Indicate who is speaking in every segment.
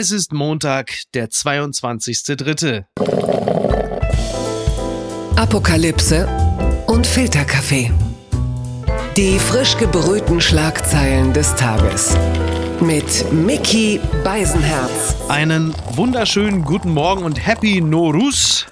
Speaker 1: Es ist Montag, der 22.3.
Speaker 2: Apokalypse und Filterkaffee. Die frisch gebrühten Schlagzeilen des Tages. Mit Mickey Beisenherz.
Speaker 1: Einen wunderschönen guten Morgen und Happy Norus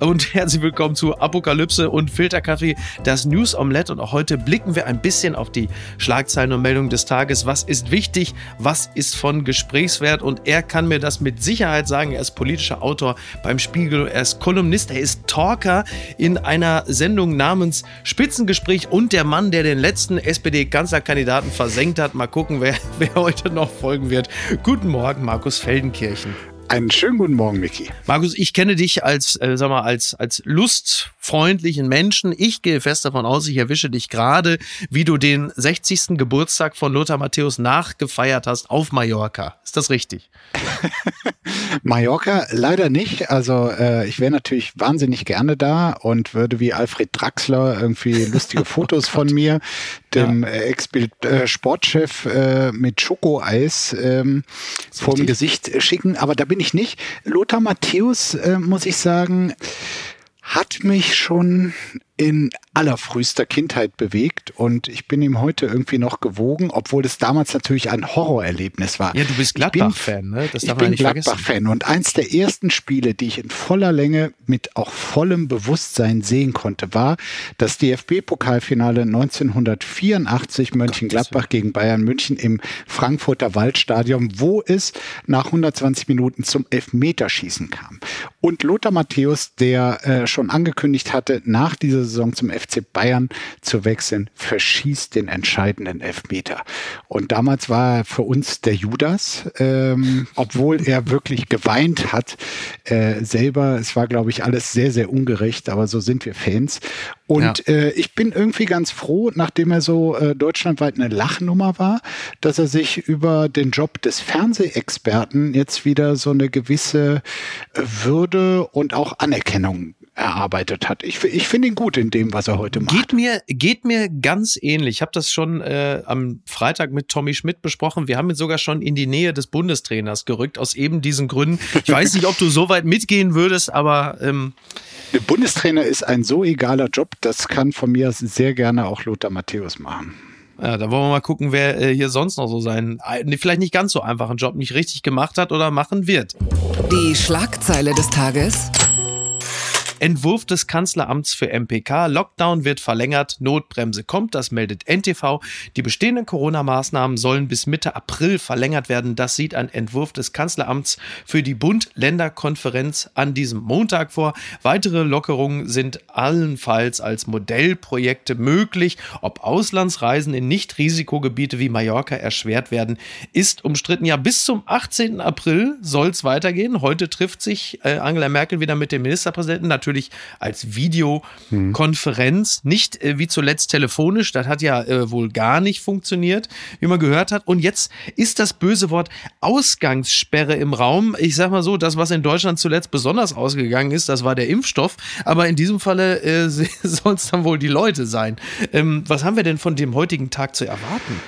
Speaker 1: und herzlich willkommen zu Apokalypse und Filterkaffee, das News Omelette. Und auch heute blicken wir ein bisschen auf die Schlagzeilen und Meldungen des Tages. Was ist wichtig? Was ist von Gesprächswert? Und er kann mir das mit Sicherheit sagen. Er ist politischer Autor beim Spiegel, er ist Kolumnist, er ist Talker in einer Sendung namens Spitzengespräch und der Mann, der den letzten SPD-Kanzlerkandidaten versenkt hat. Mal gucken, wer, wer heute noch folgen wird. Guten Morgen, Markus Feldenkirchen.
Speaker 3: Einen schönen guten Morgen, Micky.
Speaker 1: Markus, ich kenne dich als, äh, sag mal, als, als lustfreundlichen Menschen. Ich gehe fest davon aus, ich erwische dich gerade, wie du den 60. Geburtstag von Lothar Matthäus nachgefeiert hast auf Mallorca. Ist das richtig?
Speaker 3: Mallorca leider nicht. Also äh, ich wäre natürlich wahnsinnig gerne da und würde wie Alfred Draxler irgendwie lustige Fotos von mir, dem ja. Ex-Sportchef äh, mit Schokoeis ähm, vor dem Gesicht schicken. Aber da bin ich nicht. Lothar Matthäus, äh, muss ich sagen, hat mich schon in allerfrühster Kindheit bewegt und ich bin ihm heute irgendwie noch gewogen, obwohl es damals natürlich ein Horrorerlebnis war.
Speaker 1: Ja, du bist Gladbach-Fan, ne?
Speaker 3: Das darf ich bin Gladbach-Fan und eins der ersten Spiele, die ich in voller Länge mit auch vollem Bewusstsein sehen konnte, war das DFB-Pokalfinale 1984 Mönchengladbach gegen Bayern München im Frankfurter Waldstadion, wo es nach 120 Minuten zum Elfmeterschießen kam. Und Lothar Matthäus, der äh, schon angekündigt hatte, nach dieser Saison zum FC Bayern zu wechseln, verschießt den entscheidenden Elfmeter. Und damals war er für uns der Judas, ähm, obwohl er wirklich geweint hat äh, selber. Es war, glaube ich, alles sehr, sehr ungerecht, aber so sind wir Fans. Und ja. äh, ich bin irgendwie ganz froh, nachdem er so äh, deutschlandweit eine Lachnummer war, dass er sich über den Job des Fernsehexperten jetzt wieder so eine gewisse äh, Würde und auch Anerkennung erarbeitet hat. Ich, ich finde ihn gut in dem, was er heute macht.
Speaker 1: Geht mir, geht mir ganz ähnlich. Ich habe das schon äh, am Freitag mit Tommy Schmidt besprochen. Wir haben ihn sogar schon in die Nähe des Bundestrainers gerückt, aus eben diesen Gründen. Ich weiß nicht, ob du so weit mitgehen würdest, aber ähm,
Speaker 3: der Bundestrainer ist ein so egaler Job, das kann von mir sehr gerne auch Lothar Matthäus machen.
Speaker 1: Ja, da wollen wir mal gucken, wer äh, hier sonst noch so seinen, äh, vielleicht nicht ganz so einfachen Job nicht richtig gemacht hat oder machen wird.
Speaker 2: Die Schlagzeile des Tages.
Speaker 1: Entwurf des Kanzleramts für MPK. Lockdown wird verlängert, Notbremse kommt, das meldet NTV. Die bestehenden Corona-Maßnahmen sollen bis Mitte April verlängert werden. Das sieht ein Entwurf des Kanzleramts für die Bund-Länder-Konferenz an diesem Montag vor. Weitere Lockerungen sind allenfalls als Modellprojekte möglich. Ob Auslandsreisen in Nicht-Risikogebiete wie Mallorca erschwert werden, ist umstritten. Ja, bis zum 18. April soll es weitergehen. Heute trifft sich äh, Angela Merkel wieder mit dem Ministerpräsidenten. Natürlich natürlich als Videokonferenz, nicht äh, wie zuletzt telefonisch. Das hat ja äh, wohl gar nicht funktioniert, wie man gehört hat. Und jetzt ist das böse Wort Ausgangssperre im Raum. Ich sag mal so, das, was in Deutschland zuletzt besonders ausgegangen ist, das war der Impfstoff. Aber in diesem Falle äh, soll es dann wohl die Leute sein. Ähm, was haben wir denn von dem heutigen Tag zu erwarten?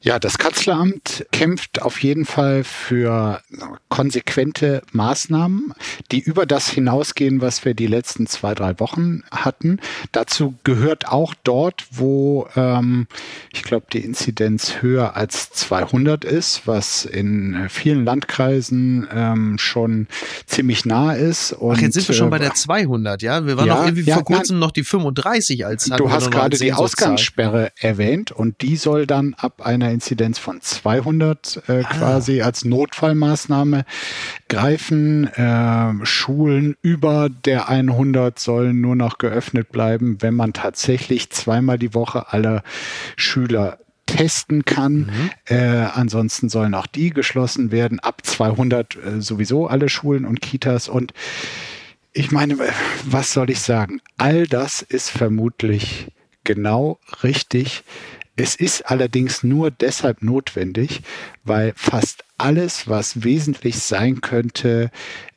Speaker 3: Ja, das Kanzleramt kämpft auf jeden Fall für konsequente Maßnahmen, die über das hinausgehen, was wir die letzten zwei, drei Wochen hatten. Dazu gehört auch dort, wo ähm, ich glaube, die Inzidenz höher als 200 ist, was in vielen Landkreisen ähm, schon ziemlich nah ist.
Speaker 1: Und, Ach, jetzt sind wir schon bei äh, der 200, ja? Wir waren ja, noch irgendwie ja, vor kurzem nein, noch die 35 als
Speaker 3: Du hast gerade die Ausgangssperre erwähnt und die soll dann ab einer einer Inzidenz von 200 äh, ah. quasi als Notfallmaßnahme greifen. Äh, Schulen über der 100 sollen nur noch geöffnet bleiben, wenn man tatsächlich zweimal die Woche alle Schüler testen kann. Mhm. Äh, ansonsten sollen auch die geschlossen werden. Ab 200 äh, sowieso alle Schulen und Kitas. Und ich meine, was soll ich sagen? All das ist vermutlich genau richtig. Es ist allerdings nur deshalb notwendig, weil fast alles, was wesentlich sein könnte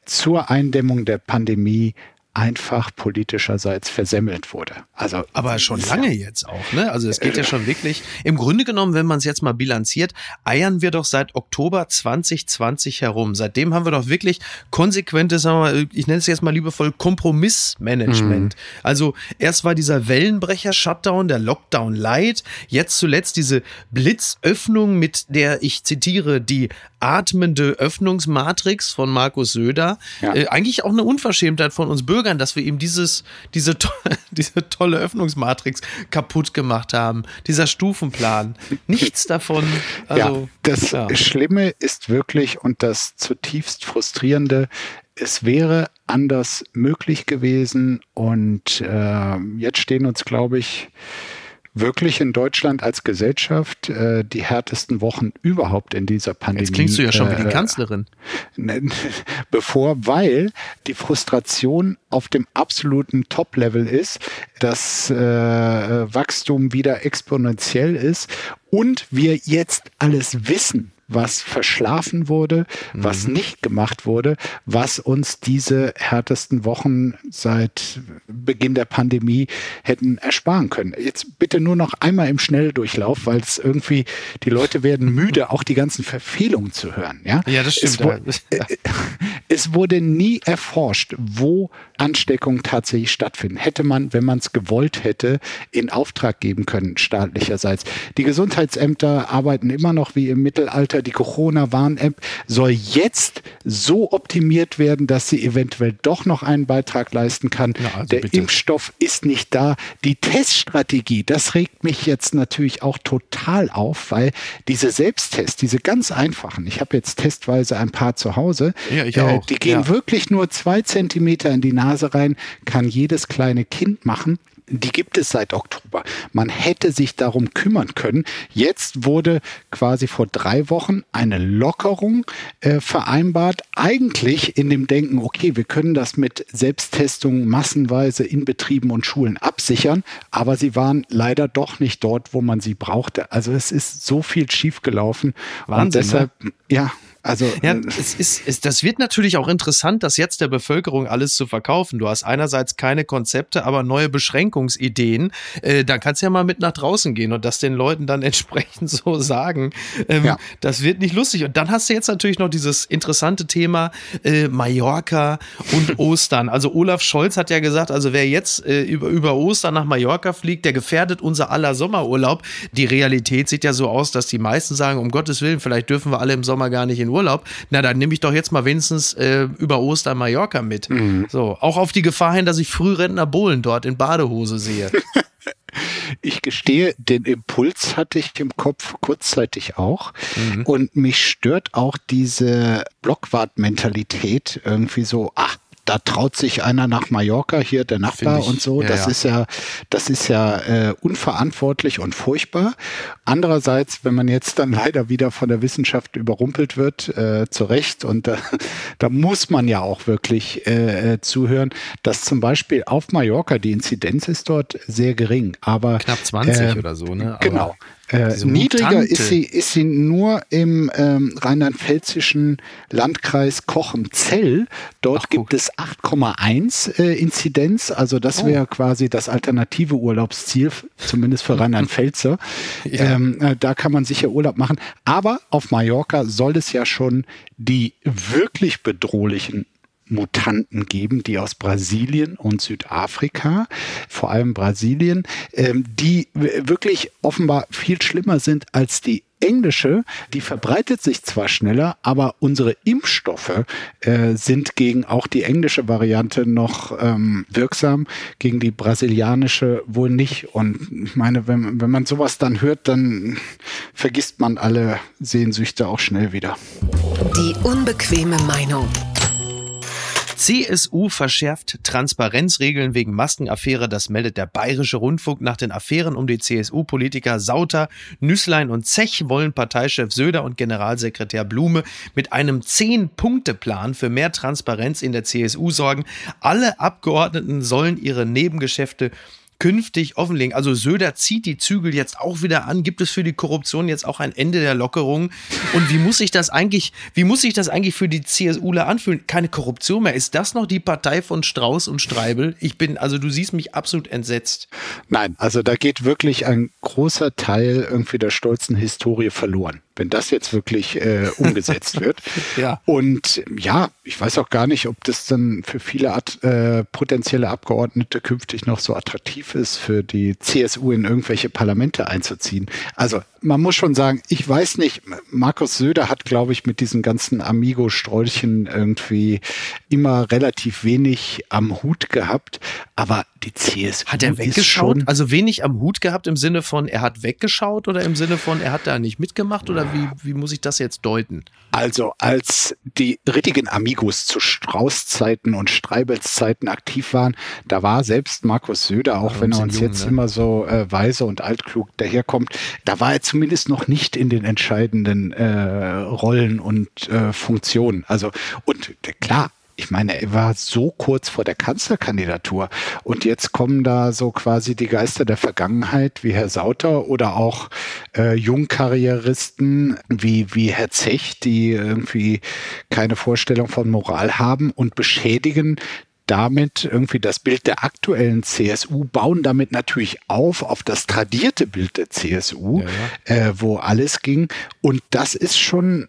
Speaker 3: zur Eindämmung der Pandemie, einfach politischerseits versemmelt wurde. Also,
Speaker 1: aber schon lange jetzt auch, ne? Also es geht ja schon wirklich. Im Grunde genommen, wenn man es jetzt mal bilanziert, eiern wir doch seit Oktober 2020 herum. Seitdem haben wir doch wirklich konsequentes, sagen wir mal, ich nenne es jetzt mal liebevoll Kompromissmanagement. Mhm. Also erst war dieser Wellenbrecher-Shutdown, der Lockdown Light, jetzt zuletzt diese Blitzöffnung, mit der ich zitiere die atmende Öffnungsmatrix von Markus Söder. Ja. Äh, eigentlich auch eine Unverschämtheit von uns Bürgern, dass wir ihm dieses, diese, to diese tolle Öffnungsmatrix kaputt gemacht haben. Dieser Stufenplan. Nichts davon.
Speaker 3: Also, ja, das ja. Schlimme ist wirklich und das zutiefst frustrierende, es wäre anders möglich gewesen und äh, jetzt stehen uns, glaube ich, wirklich in Deutschland als Gesellschaft äh, die härtesten Wochen überhaupt in dieser Pandemie.
Speaker 1: Jetzt klingst du ja schon äh, wie die äh, Kanzlerin.
Speaker 3: Bevor, weil die Frustration auf dem absoluten Top-Level ist, dass äh, Wachstum wieder exponentiell ist und wir jetzt alles wissen, was verschlafen wurde, mhm. was nicht gemacht wurde, was uns diese härtesten Wochen seit Beginn der Pandemie hätten ersparen können. Jetzt bitte nur noch einmal im Schnelldurchlauf, weil es irgendwie, die Leute werden müde, auch die ganzen Verfehlungen zu hören. Ja,
Speaker 1: ja das stimmt.
Speaker 3: Es, ja. es wurde nie erforscht, wo Ansteckungen tatsächlich stattfinden. Hätte man, wenn man es gewollt hätte, in Auftrag geben können, staatlicherseits. Die Gesundheitsämter arbeiten immer noch wie im Mittelalter die Corona-Warn-App soll jetzt so optimiert werden, dass sie eventuell doch noch einen Beitrag leisten kann. Ja, also Der bitte. Impfstoff ist nicht da. Die Teststrategie, das regt mich jetzt natürlich auch total auf, weil diese Selbsttests, diese ganz einfachen, ich habe jetzt testweise ein paar zu Hause,
Speaker 1: ja, ich äh,
Speaker 3: die gehen ja. wirklich nur zwei Zentimeter in die Nase rein, kann jedes kleine Kind machen die gibt es seit Oktober. Man hätte sich darum kümmern können. Jetzt wurde quasi vor drei Wochen eine Lockerung äh, vereinbart. Eigentlich in dem Denken, okay, wir können das mit Selbsttestungen massenweise in Betrieben und Schulen absichern, aber sie waren leider doch nicht dort, wo man sie brauchte. Also es ist so viel schiefgelaufen.
Speaker 1: Wahnsinn, und deshalb,
Speaker 3: ne? ja, also
Speaker 1: ja, äh, es ist, es, das wird natürlich auch interessant, das jetzt der Bevölkerung alles zu verkaufen. Du hast einerseits keine Konzepte, aber neue Beschränkungsideen. Äh, da kannst du ja mal mit nach draußen gehen und das den Leuten dann entsprechend so sagen. Ähm, ja. Das wird nicht lustig. Und dann hast du jetzt natürlich noch dieses interessante Thema äh, Mallorca und Ostern. Also Olaf Scholz hat ja gesagt, also wer jetzt äh, über, über Ostern nach Mallorca fliegt, der gefährdet unser aller Sommerurlaub. Die Realität sieht ja so aus, dass die meisten sagen, um Gottes Willen, vielleicht dürfen wir alle im Sommer gar nicht in Urlaub, na dann nehme ich doch jetzt mal wenigstens äh, über Ostern Mallorca mit. Mhm. So, auch auf die Gefahr hin, dass ich Frührentner Bohlen dort in Badehose sehe.
Speaker 3: Ich gestehe, den Impuls hatte ich im Kopf kurzzeitig auch. Mhm. Und mich stört auch diese Blockwart-Mentalität irgendwie so, ach, da traut sich einer nach Mallorca hier, der Nachbar ich, und so. Ja, das ja. ist ja, das ist ja äh, unverantwortlich und furchtbar. Andererseits, wenn man jetzt dann leider wieder von der Wissenschaft überrumpelt wird, äh, zu Recht, und da, da muss man ja auch wirklich äh, äh zuhören, dass zum Beispiel auf Mallorca die Inzidenz ist dort sehr gering, aber
Speaker 1: knapp 20 äh, oder so, ne?
Speaker 3: Aber genau. Äh, niedriger ist sie, ist sie nur im ähm, rheinland-pfälzischen Landkreis Kochenzell. Dort Ach, gibt es 8,1 äh, Inzidenz. Also das wäre oh. quasi das alternative Urlaubsziel, zumindest für Rheinland-Pfälzer. ja. ähm, äh, da kann man sicher Urlaub machen. Aber auf Mallorca soll es ja schon die wirklich bedrohlichen Mutanten geben, die aus Brasilien und Südafrika, vor allem Brasilien, ähm, die wirklich offenbar viel schlimmer sind als die englische, die verbreitet sich zwar schneller, aber unsere Impfstoffe äh, sind gegen auch die englische Variante noch ähm, wirksam, gegen die brasilianische wohl nicht. Und ich meine, wenn, wenn man sowas dann hört, dann vergisst man alle Sehnsüchte auch schnell wieder.
Speaker 2: Die unbequeme Meinung.
Speaker 1: CSU verschärft Transparenzregeln wegen Maskenaffäre. Das meldet der Bayerische Rundfunk. Nach den Affären um die CSU-Politiker Sauter, Nüßlein und Zech wollen Parteichef Söder und Generalsekretär Blume mit einem Zehn-Punkte-Plan für mehr Transparenz in der CSU sorgen. Alle Abgeordneten sollen ihre Nebengeschäfte künftig offenlegen? Also Söder zieht die Zügel jetzt auch wieder an. Gibt es für die Korruption jetzt auch ein Ende der Lockerung? Und wie muss sich das eigentlich, wie muss sich das eigentlich für die CSUler anfühlen? Keine Korruption mehr. Ist das noch die Partei von Strauß und Streibel? Ich bin, also du siehst mich absolut entsetzt.
Speaker 3: Nein, also da geht wirklich ein großer Teil irgendwie der stolzen Historie verloren wenn das jetzt wirklich äh, umgesetzt wird. ja. Und ja, ich weiß auch gar nicht, ob das dann für viele Ad, äh, potenzielle Abgeordnete künftig noch so attraktiv ist, für die CSU in irgendwelche Parlamente einzuziehen. Also man muss schon sagen, ich weiß nicht, Markus Söder hat, glaube ich, mit diesen ganzen Amigo-Sträuchchen irgendwie immer relativ wenig am Hut gehabt. Aber die CSU
Speaker 1: hat er weggeschaut? Also wenig am Hut gehabt im Sinne von, er hat weggeschaut oder im Sinne von, er hat da nicht mitgemacht oder wie, wie muss ich das jetzt deuten?
Speaker 3: Also als die richtigen Amigos zu Strauß-Zeiten und Streibels-Zeiten aktiv waren, da war selbst Markus Söder, auch wenn er uns jung, jetzt ne? immer so äh, weise und altklug daherkommt, da war er zumindest noch nicht in den entscheidenden äh, Rollen und äh, Funktionen. Also und klar, ich meine, er war so kurz vor der Kanzlerkandidatur. Und jetzt kommen da so quasi die Geister der Vergangenheit wie Herr Sauter oder auch äh, Jungkarrieristen wie, wie Herr Zech, die irgendwie keine Vorstellung von Moral haben und beschädigen damit irgendwie das Bild der aktuellen CSU, bauen damit natürlich auf, auf das tradierte Bild der CSU, ja, ja. Äh, wo alles ging. Und das ist schon,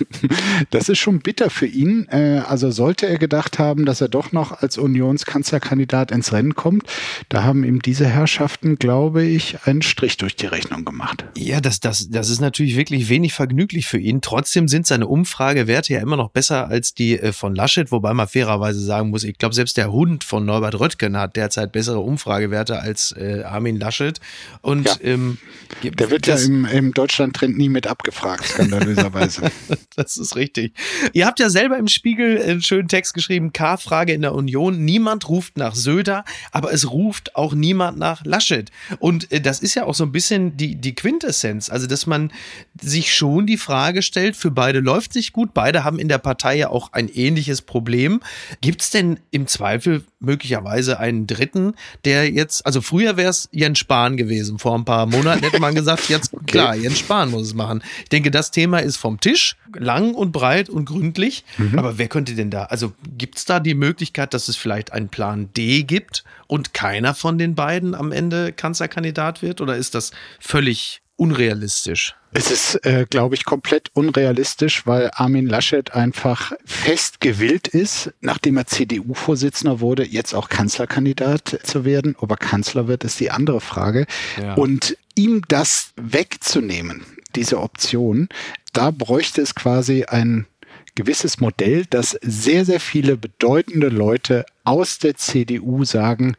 Speaker 3: das ist schon bitter für ihn. Äh, also sollte er gedacht haben, dass er doch noch als Unionskanzlerkandidat ins Rennen kommt, da haben ihm diese Herrschaften, glaube ich, einen Strich durch die Rechnung gemacht.
Speaker 1: Ja, das, das, das ist natürlich wirklich wenig vergnüglich für ihn. Trotzdem sind seine Umfragewerte ja immer noch besser als die äh, von Laschet, wobei man fairerweise sagen muss, ich glaube, glaube, selbst der Hund von Norbert Röttgen hat derzeit bessere Umfragewerte als äh, Armin Laschet. Und ja. ähm,
Speaker 3: der wird das, ja im, im Deutschland-Trend nie mit abgefragt, skandalöserweise.
Speaker 1: das ist richtig. Ihr habt ja selber im Spiegel einen schönen Text geschrieben, K-Frage in der Union. Niemand ruft nach Söder, aber es ruft auch niemand nach Laschet. Und äh, das ist ja auch so ein bisschen die, die Quintessenz. Also, dass man sich schon die Frage stellt, für beide läuft sich gut. Beide haben in der Partei ja auch ein ähnliches Problem. Gibt es denn im Zweifel möglicherweise einen dritten, der jetzt, also früher wäre es Jens Spahn gewesen. Vor ein paar Monaten hätte man gesagt, jetzt okay. klar, Jens Spahn muss es machen. Ich denke, das Thema ist vom Tisch, lang und breit und gründlich. Mhm. Aber wer könnte denn da, also gibt es da die Möglichkeit, dass es vielleicht einen Plan D gibt und keiner von den beiden am Ende Kanzlerkandidat wird? Oder ist das völlig unrealistisch?
Speaker 3: Es ist, äh, glaube ich, komplett unrealistisch, weil Armin Laschet einfach fest gewillt ist, nachdem er CDU-Vorsitzender wurde, jetzt auch Kanzlerkandidat zu werden. Ob er Kanzler wird, ist die andere Frage. Ja. Und ihm das wegzunehmen, diese Option, da bräuchte es quasi ein gewisses Modell, dass sehr, sehr viele bedeutende Leute aus der CDU sagen,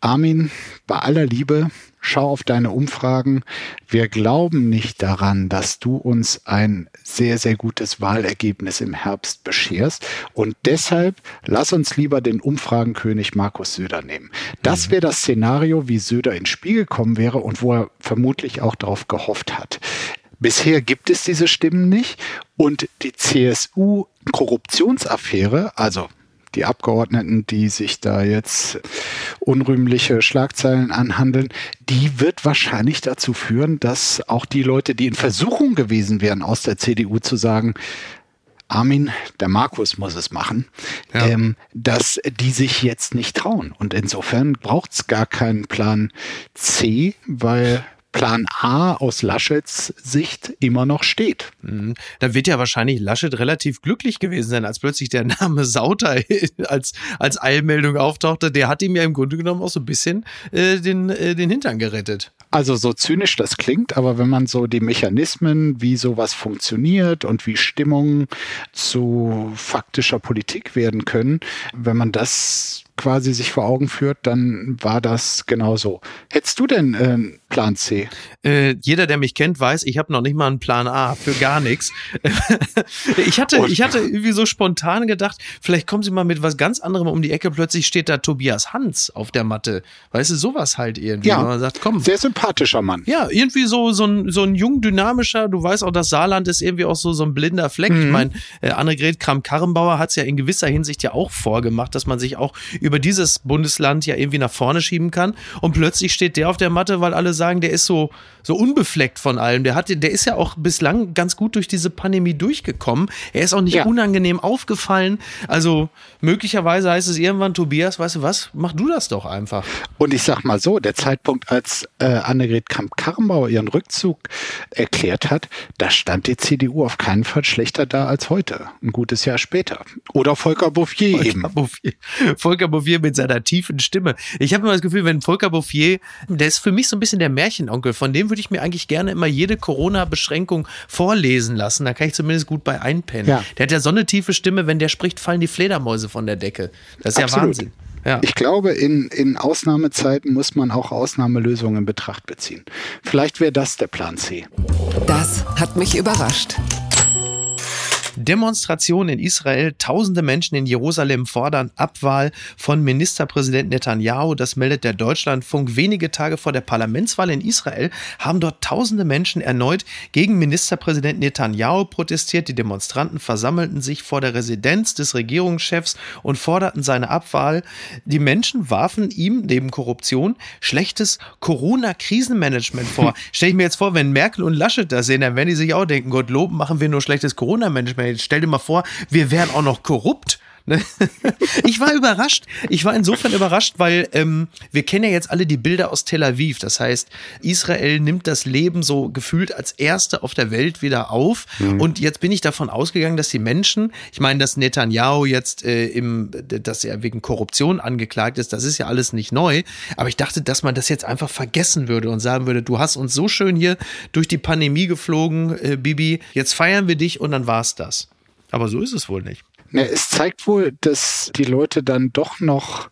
Speaker 3: Armin, bei aller Liebe, schau auf deine Umfragen. Wir glauben nicht daran, dass du uns ein sehr, sehr gutes Wahlergebnis im Herbst bescherst. Und deshalb lass uns lieber den Umfragenkönig Markus Söder nehmen. Das mhm. wäre das Szenario, wie Söder ins Spiel gekommen wäre und wo er vermutlich auch darauf gehofft hat. Bisher gibt es diese Stimmen nicht und die CSU-Korruptionsaffäre, also die Abgeordneten, die sich da jetzt unrühmliche Schlagzeilen anhandeln, die wird wahrscheinlich dazu führen, dass auch die Leute, die in Versuchung gewesen wären, aus der CDU zu sagen, Armin, der Markus muss es machen, ja. ähm, dass die sich jetzt nicht trauen. Und insofern braucht es gar keinen Plan C, weil Plan A aus Laschets Sicht immer noch steht.
Speaker 1: Mhm. Da wird ja wahrscheinlich Laschet relativ glücklich gewesen sein, als plötzlich der Name Sauter als, als Eilmeldung auftauchte. Der hat ihm ja im Grunde genommen auch so ein bisschen äh, den, äh, den Hintern gerettet.
Speaker 3: Also so zynisch das klingt, aber wenn man so die Mechanismen, wie sowas funktioniert und wie Stimmungen zu faktischer Politik werden können, wenn man das quasi sich vor Augen führt, dann war das genau so. Hättest du denn äh, Plan C?
Speaker 1: Äh, jeder, der mich kennt, weiß, ich habe noch nicht mal einen Plan A für gar nichts. ich hatte, ich hatte irgendwie so spontan gedacht, vielleicht kommen sie mal mit was ganz anderem um die Ecke. Plötzlich steht da Tobias Hans auf der Matte. Weißt du, sowas halt irgendwie.
Speaker 3: Ja, man sagt, komm. Sehr sympathischer Mann.
Speaker 1: Ja, irgendwie so, so ein, so ein jung, dynamischer, du weißt auch, das Saarland ist irgendwie auch so, so ein blinder Fleck. Mhm. Ich meine, äh, Annegret Kramp-Karrenbauer hat es ja in gewisser Hinsicht ja auch vorgemacht, dass man sich auch über dieses Bundesland ja irgendwie nach vorne schieben kann. Und plötzlich steht der auf der Matte, weil alle sagen, der ist so, so unbefleckt von allem. Der, hat, der ist ja auch bislang ganz gut durch diese Pandemie durchgekommen. Er ist auch nicht ja. unangenehm aufgefallen. Also möglicherweise heißt es irgendwann, Tobias, weißt du was, mach du das doch einfach.
Speaker 3: Und ich sag mal so, der Zeitpunkt, als äh, Annegret Kramp-Karrenbauer ihren Rückzug erklärt hat, da stand die CDU auf keinen Fall schlechter da als heute, ein gutes Jahr später. Oder Volker Bouffier Volker eben.
Speaker 1: Bouffier. Volker Bouffier mit seiner tiefen Stimme. Ich habe immer das Gefühl, wenn Volker Bouffier, der ist für mich so ein bisschen der Märchenonkel, von dem würde ich mir eigentlich gerne immer jede Corona-Beschränkung vorlesen lassen. Da kann ich zumindest gut bei einpennen. Ja. Der hat ja so eine tiefe Stimme, wenn der spricht, fallen die Fledermäuse von der Decke. Das ist Absolut. ja Wahnsinn. Ja.
Speaker 3: Ich glaube, in, in Ausnahmezeiten muss man auch Ausnahmelösungen in Betracht beziehen. Vielleicht wäre das der Plan C.
Speaker 2: Das hat mich überrascht.
Speaker 1: Demonstrationen in Israel. Tausende Menschen in Jerusalem fordern Abwahl von Ministerpräsident Netanyahu. Das meldet der Deutschlandfunk. Wenige Tage vor der Parlamentswahl in Israel haben dort tausende Menschen erneut gegen Ministerpräsident Netanyahu protestiert. Die Demonstranten versammelten sich vor der Residenz des Regierungschefs und forderten seine Abwahl. Die Menschen warfen ihm neben Korruption schlechtes Corona-Krisenmanagement vor. Stell ich mir jetzt vor, wenn Merkel und Laschet das sehen, dann werden die sich auch denken, Gott loben, machen wir nur schlechtes Corona-Management stell dir mal vor, wir wären auch noch korrupt. Ne? Ich war überrascht. Ich war insofern überrascht, weil ähm, wir kennen ja jetzt alle die Bilder aus Tel Aviv. Das heißt, Israel nimmt das Leben so gefühlt als Erste auf der Welt wieder auf. Mhm. Und jetzt bin ich davon ausgegangen, dass die Menschen, ich meine, dass Netanyahu jetzt äh, im, dass er wegen Korruption angeklagt ist, das ist ja alles nicht neu. Aber ich dachte, dass man das jetzt einfach vergessen würde und sagen würde, du hast uns so schön hier durch die Pandemie geflogen, äh, Bibi. Jetzt feiern wir dich und dann war's das. Aber so ist es wohl nicht.
Speaker 3: Ja, es zeigt wohl, dass die Leute dann doch noch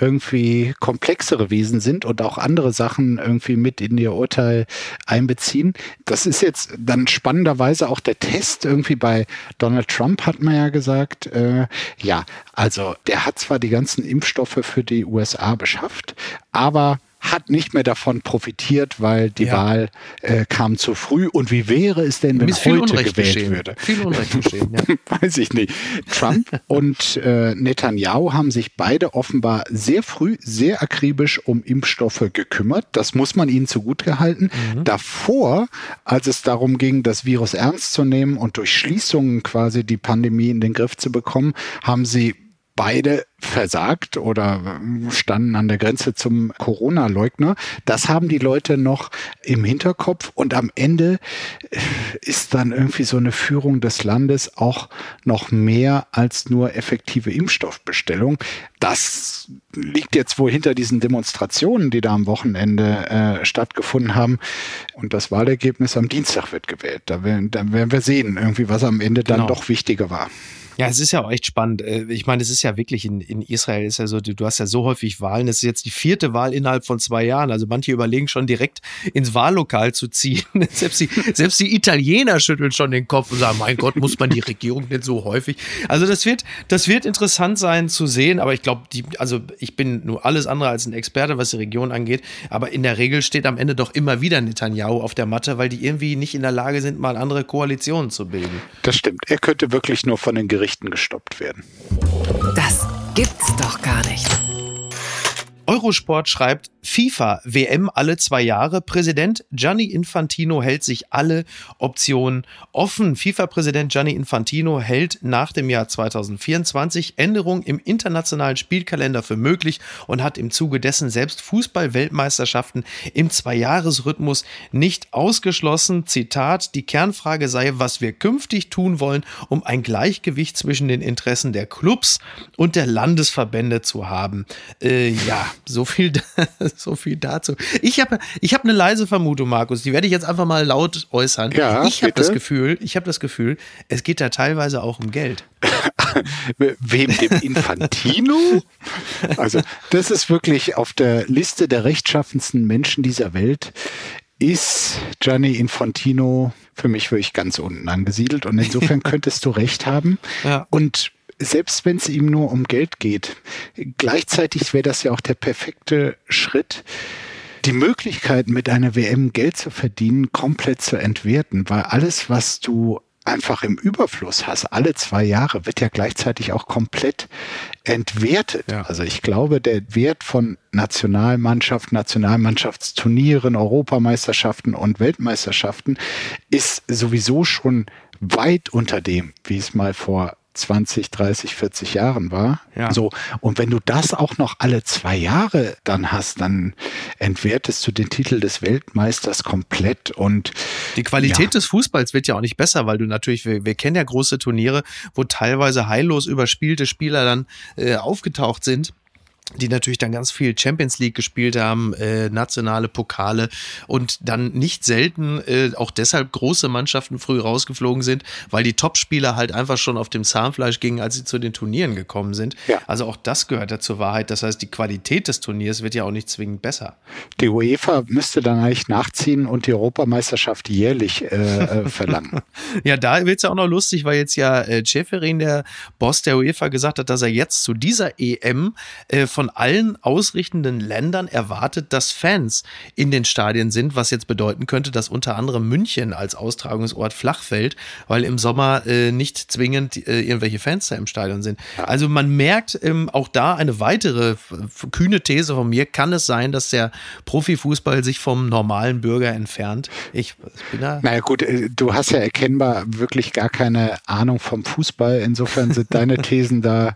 Speaker 3: irgendwie komplexere Wesen sind und auch andere Sachen irgendwie mit in ihr Urteil einbeziehen. Das ist jetzt dann spannenderweise auch der Test irgendwie bei Donald Trump hat man ja gesagt, äh, ja, also der hat zwar die ganzen Impfstoffe für die USA beschafft, aber hat nicht mehr davon profitiert, weil die ja. Wahl äh, kam zu früh. Und wie wäre es denn, wenn heute Unrecht gewählt geschehen. würde?
Speaker 1: Viel Unrecht geschehen, ja.
Speaker 3: Weiß ich nicht. Trump und äh, Netanyahu haben sich beide offenbar sehr früh, sehr akribisch um Impfstoffe gekümmert. Das muss man ihnen zugutehalten. Mhm. Davor, als es darum ging, das Virus ernst zu nehmen und durch Schließungen quasi die Pandemie in den Griff zu bekommen, haben sie beide versagt oder standen an der Grenze zum Corona-Leugner. Das haben die Leute noch im Hinterkopf und am Ende ist dann irgendwie so eine Führung des Landes auch noch mehr als nur effektive Impfstoffbestellung. Das liegt jetzt wohl hinter diesen Demonstrationen, die da am Wochenende äh, stattgefunden haben. Und das Wahlergebnis am Dienstag wird gewählt. Da werden, da werden wir sehen, irgendwie, was am Ende dann genau. doch wichtiger war.
Speaker 1: Ja, es ist ja auch echt spannend. Äh, ich meine, es ist ja wirklich in, in Israel ist ja so, du hast ja so häufig Wahlen. Es ist jetzt die vierte Wahl innerhalb von zwei Jahren. Also manche überlegen schon direkt ins Wahllokal zu ziehen. Selbst die, selbst die Italiener schütteln schon den Kopf und sagen, mein Gott, muss man die Regierung nicht so häufig. Also das wird, das wird interessant sein zu sehen. Aber ich glaube, die, also ich bin nur alles andere als ein Experte, was die Region angeht. Aber in der Regel steht am Ende doch immer wieder Netanyahu auf der Matte, weil die irgendwie nicht in der Lage sind, mal andere Koalitionen zu bilden.
Speaker 3: Das stimmt. Er könnte wirklich nur von den Gerichten gestoppt werden.
Speaker 2: Das gibt's doch gar nicht.
Speaker 1: Eurosport schreibt, FIFA WM alle zwei Jahre. Präsident Gianni Infantino hält sich alle Optionen offen. FIFA-Präsident Gianni Infantino hält nach dem Jahr 2024 Änderungen im internationalen Spielkalender für möglich und hat im Zuge dessen selbst Fußball-Weltmeisterschaften im Zweijahresrhythmus nicht ausgeschlossen. Zitat, die Kernfrage sei, was wir künftig tun wollen, um ein Gleichgewicht zwischen den Interessen der Clubs und der Landesverbände zu haben. Äh, ja, so viel so viel dazu. Ich habe ich hab eine leise Vermutung, Markus, die werde ich jetzt einfach mal laut äußern. Ja, ich habe das Gefühl, ich habe das Gefühl, es geht da teilweise auch um Geld.
Speaker 3: wem dem Infantino? Also, das ist wirklich auf der Liste der rechtschaffensten Menschen dieser Welt ist Gianni Infantino für mich wirklich ganz unten angesiedelt und insofern könntest du recht haben. Ja. Und selbst wenn es ihm nur um Geld geht, gleichzeitig wäre das ja auch der perfekte Schritt, die Möglichkeit, mit einer WM Geld zu verdienen, komplett zu entwerten, weil alles, was du einfach im Überfluss hast, alle zwei Jahre, wird ja gleichzeitig auch komplett entwertet. Ja. Also ich glaube, der Wert von Nationalmannschaft, Nationalmannschaftsturnieren, Europameisterschaften und Weltmeisterschaften ist sowieso schon weit unter dem, wie es mal vor 20, 30, 40 Jahren war. Ja. So. Und wenn du das auch noch alle zwei Jahre dann hast, dann entwertest du den Titel des Weltmeisters komplett und
Speaker 1: die Qualität ja. des Fußballs wird ja auch nicht besser, weil du natürlich, wir, wir kennen ja große Turniere, wo teilweise heillos überspielte Spieler dann äh, aufgetaucht sind die natürlich dann ganz viel Champions League gespielt haben, äh, nationale Pokale und dann nicht selten äh, auch deshalb große Mannschaften früh rausgeflogen sind, weil die Topspieler halt einfach schon auf dem Zahnfleisch gingen, als sie zu den Turnieren gekommen sind. Ja. Also auch das gehört ja zur Wahrheit. Das heißt, die Qualität des Turniers wird ja auch nicht zwingend besser.
Speaker 3: Die UEFA müsste dann eigentlich nachziehen und die Europameisterschaft jährlich äh, äh verlangen.
Speaker 1: ja, da wird es ja auch noch lustig, weil jetzt ja äh, Ceferin, der Boss der UEFA, gesagt hat, dass er jetzt zu dieser EM äh, von von allen ausrichtenden Ländern erwartet, dass Fans in den Stadien sind, was jetzt bedeuten könnte, dass unter anderem München als Austragungsort flach fällt, weil im Sommer äh, nicht zwingend äh, irgendwelche Fans da im Stadion sind. Also man merkt ähm, auch da eine weitere kühne These von mir, kann es sein, dass der Profifußball sich vom normalen Bürger entfernt? Ich,
Speaker 3: bin da. Naja gut, äh, du hast ja erkennbar wirklich gar keine Ahnung vom Fußball. Insofern sind deine Thesen da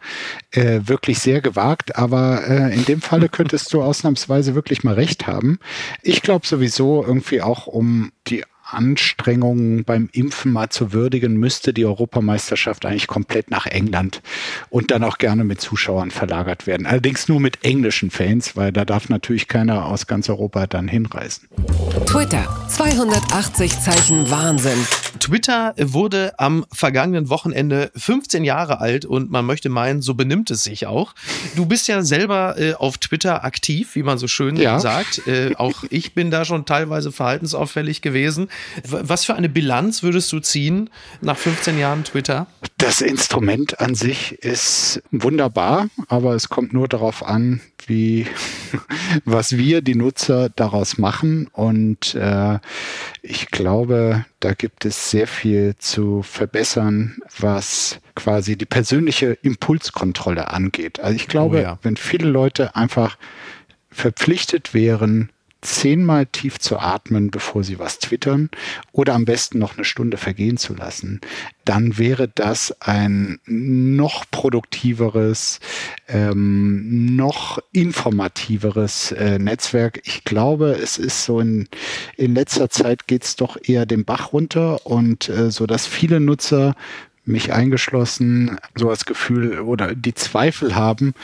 Speaker 3: äh, wirklich sehr gewagt, aber äh, in dem Falle könntest du ausnahmsweise wirklich mal recht haben. Ich glaube sowieso irgendwie auch um die Anstrengungen beim Impfen mal zu würdigen, müsste die Europameisterschaft eigentlich komplett nach England und dann auch gerne mit Zuschauern verlagert werden. Allerdings nur mit englischen Fans, weil da darf natürlich keiner aus ganz Europa dann hinreisen.
Speaker 2: Twitter, 280 Zeichen Wahnsinn.
Speaker 1: Twitter wurde am vergangenen Wochenende 15 Jahre alt und man möchte meinen, so benimmt es sich auch. Du bist ja selber äh, auf Twitter aktiv, wie man so schön ja. sagt. Äh, auch ich bin da schon teilweise verhaltensauffällig gewesen. Was für eine Bilanz würdest du ziehen nach 15 Jahren Twitter?
Speaker 3: Das Instrument an sich ist wunderbar, aber es kommt nur darauf an, wie, was wir, die Nutzer, daraus machen. Und äh, ich glaube, da gibt es sehr viel zu verbessern, was quasi die persönliche Impulskontrolle angeht. Also ich glaube, oh ja. wenn viele Leute einfach verpflichtet wären, zehnmal tief zu atmen, bevor sie was twittern oder am besten noch eine Stunde vergehen zu lassen, dann wäre das ein noch produktiveres, ähm, noch informativeres äh, Netzwerk. Ich glaube, es ist so in, in letzter Zeit geht es doch eher den Bach runter und äh, so, dass viele Nutzer mich eingeschlossen, so das Gefühl oder die Zweifel haben,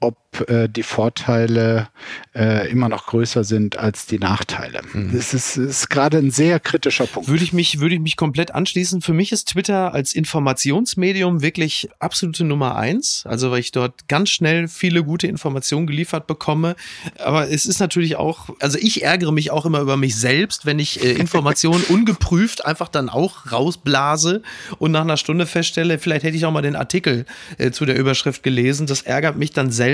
Speaker 3: ob äh, die Vorteile äh, immer noch größer sind als die Nachteile. Mhm. Das ist, ist gerade ein sehr kritischer Punkt.
Speaker 1: Würde ich, mich, würde ich mich komplett anschließen. Für mich ist Twitter als Informationsmedium wirklich absolute Nummer eins. Also weil ich dort ganz schnell viele gute Informationen geliefert bekomme. Aber es ist natürlich auch, also ich ärgere mich auch immer über mich selbst, wenn ich äh, Informationen ungeprüft einfach dann auch rausblase und nach einer Stunde feststelle, vielleicht hätte ich auch mal den Artikel äh, zu der Überschrift gelesen. Das ärgert mich dann selbst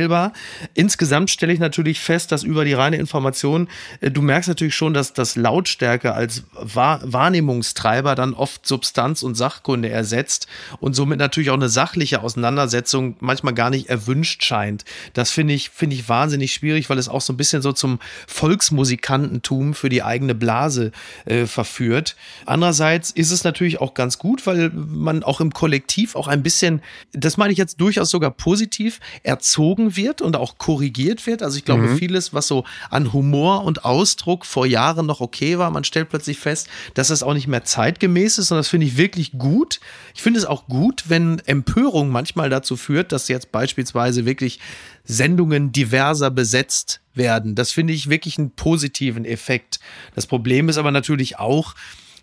Speaker 1: Insgesamt stelle ich natürlich fest, dass über die reine Information, äh, du merkst natürlich schon, dass das Lautstärke als Wahrnehmungstreiber dann oft Substanz und Sachkunde ersetzt und somit natürlich auch eine sachliche Auseinandersetzung manchmal gar nicht erwünscht scheint. Das finde ich, finde ich wahnsinnig schwierig, weil es auch so ein bisschen so zum Volksmusikantentum für die eigene Blase äh, verführt. Andererseits ist es natürlich auch ganz gut, weil man auch im Kollektiv auch ein bisschen, das meine ich jetzt durchaus sogar positiv, erzogen wird und auch korrigiert wird. Also ich glaube, mhm. vieles, was so an Humor und Ausdruck vor Jahren noch okay war, man stellt plötzlich fest, dass es auch nicht mehr zeitgemäß ist und das finde ich wirklich gut. Ich finde es auch gut, wenn Empörung manchmal dazu führt, dass jetzt beispielsweise wirklich Sendungen diverser besetzt werden. Das finde ich wirklich einen positiven Effekt. Das Problem ist aber natürlich auch,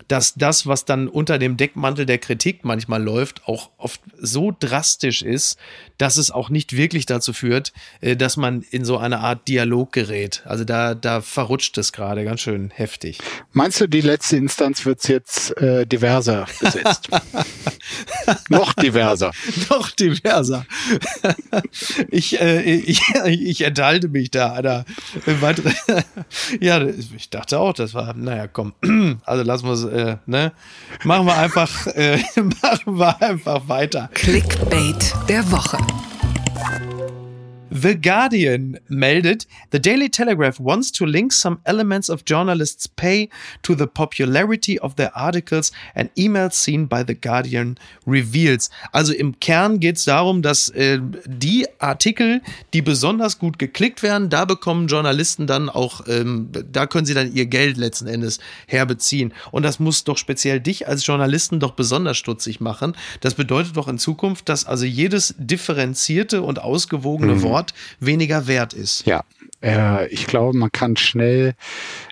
Speaker 1: dass das, was dann unter dem Deckmantel der Kritik manchmal läuft, auch oft so drastisch ist, dass es auch nicht wirklich dazu führt, äh, dass man in so eine Art Dialog gerät. Also da, da verrutscht es gerade ganz schön heftig.
Speaker 3: Meinst du, die letzte Instanz wird jetzt äh, diverser besetzt? Noch diverser.
Speaker 1: Noch diverser. ich, äh, ich, ich enthalte mich da einer weitere. ja, ich dachte auch, das war, naja, komm. Also lassen wir es, äh, ne? Machen wir einfach, äh, machen wir einfach weiter.
Speaker 2: Clickbait der Woche.
Speaker 1: The Guardian meldet, The Daily Telegraph wants to link some elements of journalists' pay to the popularity of their articles and emails seen by The Guardian reveals. Also im Kern geht es darum, dass äh, die Artikel, die besonders gut geklickt werden, da bekommen Journalisten dann auch, ähm, da können sie dann ihr Geld letzten Endes herbeziehen. Und das muss doch speziell dich als Journalisten doch besonders stutzig machen. Das bedeutet doch in Zukunft, dass also jedes differenzierte und ausgewogene mhm. Wort Wort weniger wert ist.
Speaker 3: Ja, äh, ich glaube, man kann schnell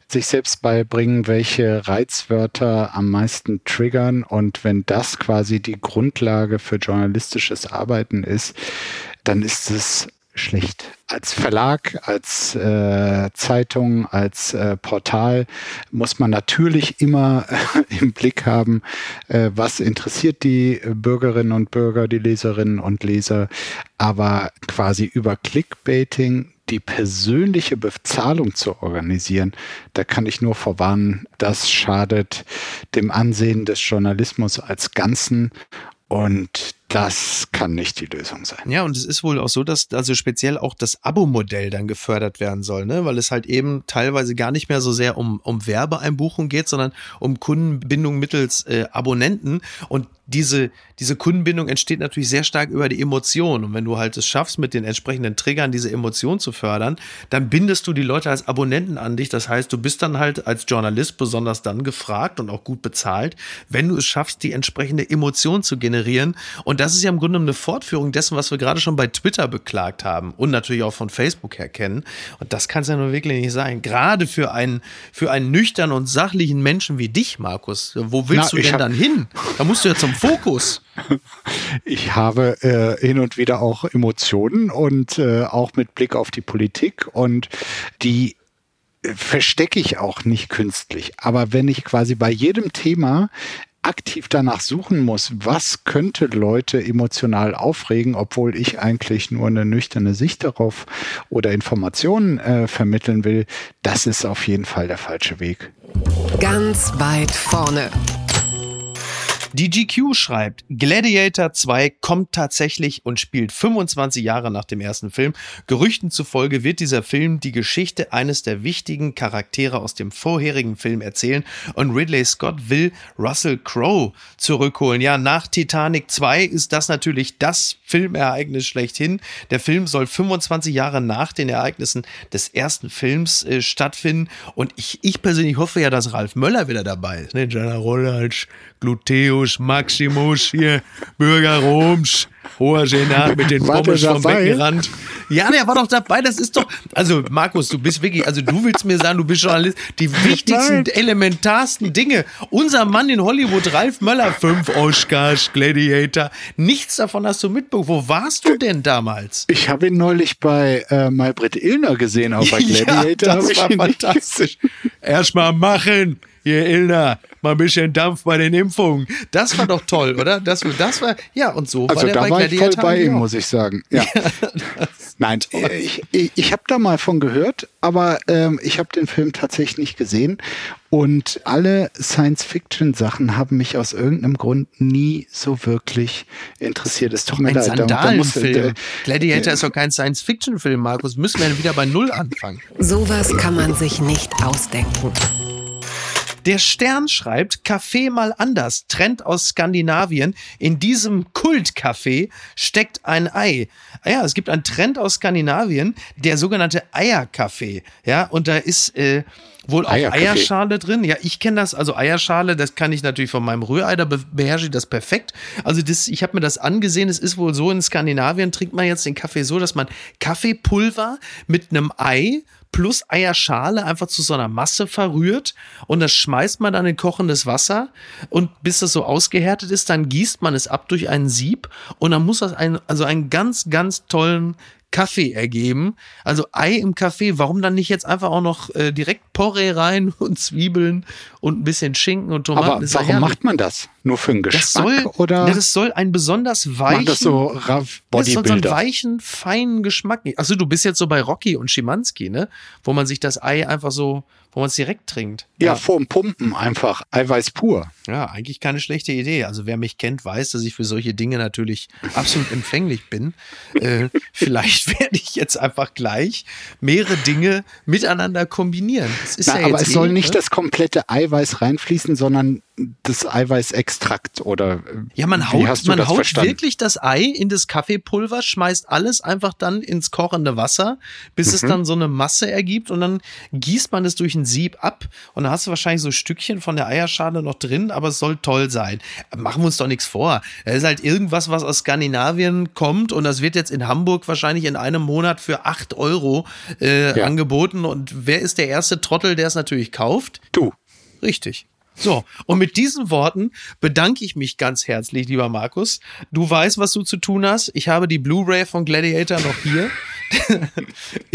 Speaker 3: sich selbst beibringen, welche Reizwörter am meisten triggern. Und wenn das quasi die Grundlage für journalistisches Arbeiten ist, dann ist es schlecht. Als Verlag, als äh, Zeitung, als äh, Portal muss man natürlich immer äh, im Blick haben, äh, was interessiert die Bürgerinnen und Bürger, die Leserinnen und Leser. Aber quasi über Clickbaiting die persönliche Bezahlung zu organisieren, da kann ich nur vorwarnen, das schadet dem Ansehen des Journalismus als Ganzen und das kann nicht die Lösung sein.
Speaker 1: Ja, und es ist wohl auch so, dass also speziell auch das Abo-Modell dann gefördert werden soll, ne? weil es halt eben teilweise gar nicht mehr so sehr um, um Werbeeinbuchung geht, sondern um Kundenbindung mittels äh, Abonnenten. Und diese, diese Kundenbindung entsteht natürlich sehr stark über die Emotion. Und wenn du halt es schaffst, mit den entsprechenden Triggern diese Emotion zu fördern, dann bindest du die Leute als Abonnenten an dich. Das heißt, du bist dann halt als Journalist besonders dann gefragt und auch gut bezahlt, wenn du es schaffst, die entsprechende Emotion zu generieren. Und das ist ja im Grunde eine Fortführung dessen, was wir gerade schon bei Twitter beklagt haben und natürlich auch von Facebook her kennen. Und das kann es ja nur wirklich nicht sein. Gerade für einen, für einen nüchternen und sachlichen Menschen wie dich, Markus. Wo willst Na, du denn dann hin? Da musst du ja zum Fokus.
Speaker 3: Ich habe äh, hin und wieder auch Emotionen und äh, auch mit Blick auf die Politik und die äh, verstecke ich auch nicht künstlich. Aber wenn ich quasi bei jedem Thema aktiv danach suchen muss, was könnte Leute emotional aufregen, obwohl ich eigentlich nur eine nüchterne Sicht darauf oder Informationen äh, vermitteln will, das ist auf jeden Fall der falsche Weg.
Speaker 2: Ganz weit vorne.
Speaker 1: Die GQ schreibt, Gladiator 2 kommt tatsächlich und spielt 25 Jahre nach dem ersten Film. Gerüchten zufolge wird dieser Film die Geschichte eines der wichtigen Charaktere aus dem vorherigen Film erzählen und Ridley Scott will Russell Crowe zurückholen. Ja, nach Titanic 2 ist das natürlich das Filmereignis schlechthin. Der Film soll 25 Jahre nach den Ereignissen des ersten Films äh, stattfinden. Und ich, ich persönlich hoffe ja, dass Ralf Möller wieder dabei ist, ne, Rolle als Gluteus Maximus hier, Bürger Roms, hoher Senat mit den Pommes vom Beckenrand. Ja, der war doch dabei, das ist doch, also Markus, du bist wirklich, also du willst mir sagen, du bist Journalist, die wichtigsten, Nein. elementarsten Dinge. Unser Mann in Hollywood, Ralf Möller, fünf Oscars, Gladiator, nichts davon hast du mitbekommen. Wo warst du denn damals?
Speaker 3: Ich habe ihn neulich bei äh, Maybrit Illner gesehen, auch bei Gladiator.
Speaker 1: ja, das war fantastisch. Erstmal machen hier Ilna, mal ein bisschen Dampf bei den Impfungen. Das war doch toll, oder? Das, das war, ja, und so
Speaker 3: also
Speaker 1: war der
Speaker 3: da bei war ich voll bei ihm, muss ich sagen. Ja. Nein, ich, ich, ich habe da mal von gehört, aber ähm, ich habe den Film tatsächlich nicht gesehen. Und alle Science-Fiction-Sachen haben mich aus irgendeinem Grund nie so wirklich interessiert.
Speaker 1: Es tut mir leid. Sandalenfilm. Äh, Gladiator äh, ist doch kein Science-Fiction-Film, Markus. Müssen wir wieder bei Null anfangen.
Speaker 2: Sowas kann man sich nicht ausdenken.
Speaker 1: Der Stern schreibt, Kaffee mal anders, Trend aus Skandinavien. In diesem Kultcafé steckt ein Ei. Ah ja, es gibt einen Trend aus Skandinavien, der sogenannte Eierkaffee. Ja, und da ist äh, wohl auch Eierschale drin. Ja, ich kenne das, also Eierschale, das kann ich natürlich von meinem Rührei, da beherrsche ich das perfekt. Also das, ich habe mir das angesehen, es ist wohl so, in Skandinavien trinkt man jetzt den Kaffee so, dass man Kaffeepulver mit einem Ei plus Eierschale einfach zu so einer Masse verrührt und das schmeißt man dann in kochendes Wasser und bis das so ausgehärtet ist, dann gießt man es ab durch einen Sieb und dann muss das ein, also einen ganz, ganz tollen Kaffee ergeben. Also Ei im Kaffee, warum dann nicht jetzt einfach auch noch äh, direkt Porree rein und Zwiebeln und ein bisschen Schinken und Tomaten?
Speaker 3: Aber warum macht man das? Nur für den Geschmack?
Speaker 1: Das soll,
Speaker 3: oder?
Speaker 1: Ja, das soll ein besonders weichen,
Speaker 3: das so
Speaker 1: das soll so einen weichen, feinen Geschmack. Achso, du bist jetzt so bei Rocky und Schimanski, ne? Wo man sich das Ei einfach so wo man es direkt trinkt.
Speaker 3: Ja, ja, vorm Pumpen einfach Eiweiß pur.
Speaker 1: Ja, eigentlich keine schlechte Idee. Also wer mich kennt, weiß, dass ich für solche Dinge natürlich absolut empfänglich bin. Äh, vielleicht werde ich jetzt einfach gleich mehrere Dinge miteinander kombinieren.
Speaker 3: Na, ja aber es eh, soll nicht ne? das komplette Eiweiß reinfließen, sondern das Eiweißextrakt oder äh,
Speaker 1: ja man haut man haut verstanden? wirklich das Ei in das Kaffeepulver schmeißt alles einfach dann ins kochende Wasser bis mhm. es dann so eine Masse ergibt und dann gießt man es durch ein Sieb ab und dann hast du wahrscheinlich so Stückchen von der Eierschale noch drin aber es soll toll sein machen wir uns doch nichts vor es ist halt irgendwas was aus Skandinavien kommt und das wird jetzt in Hamburg wahrscheinlich in einem Monat für acht Euro äh, ja. angeboten und wer ist der erste Trottel der es natürlich kauft
Speaker 3: du
Speaker 1: richtig so, und mit diesen Worten bedanke ich mich ganz herzlich, lieber Markus. Du weißt, was du zu tun hast. Ich habe die Blu-ray von Gladiator noch hier.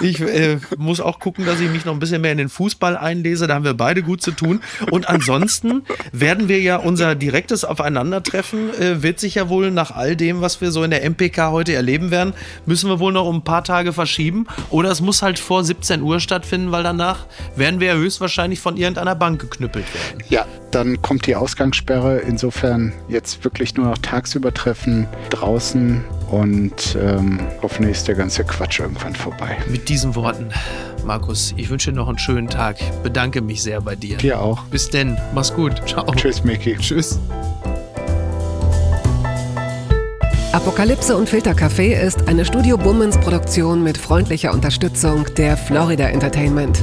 Speaker 1: ich äh, muss auch gucken, dass ich mich noch ein bisschen mehr in den Fußball einlese. Da haben wir beide gut zu tun. Und ansonsten werden wir ja unser direktes Aufeinandertreffen, äh, wird sich ja wohl nach all dem, was wir so in der MPK heute erleben werden, müssen wir wohl noch um ein paar Tage verschieben. Oder es muss halt vor 17 Uhr stattfinden, weil danach werden wir ja höchstwahrscheinlich von irgendeiner Bank geknüppelt werden.
Speaker 3: Ja, dann kommt die Ausgangssperre. Insofern jetzt wirklich nur noch tagsüber treffen, draußen und ähm, hoffentlich ist der ganze Quatsch irgendwann vorbei.
Speaker 1: Mit diesen Worten, Markus, ich wünsche dir noch einen schönen Tag. Bedanke mich sehr bei dir.
Speaker 3: Dir auch.
Speaker 1: Bis denn. Mach's gut.
Speaker 3: Ciao. Tschüss, Mickey.
Speaker 1: Tschüss.
Speaker 2: Apokalypse und Filtercafé ist eine Studio Bummens Produktion mit freundlicher Unterstützung der Florida Entertainment.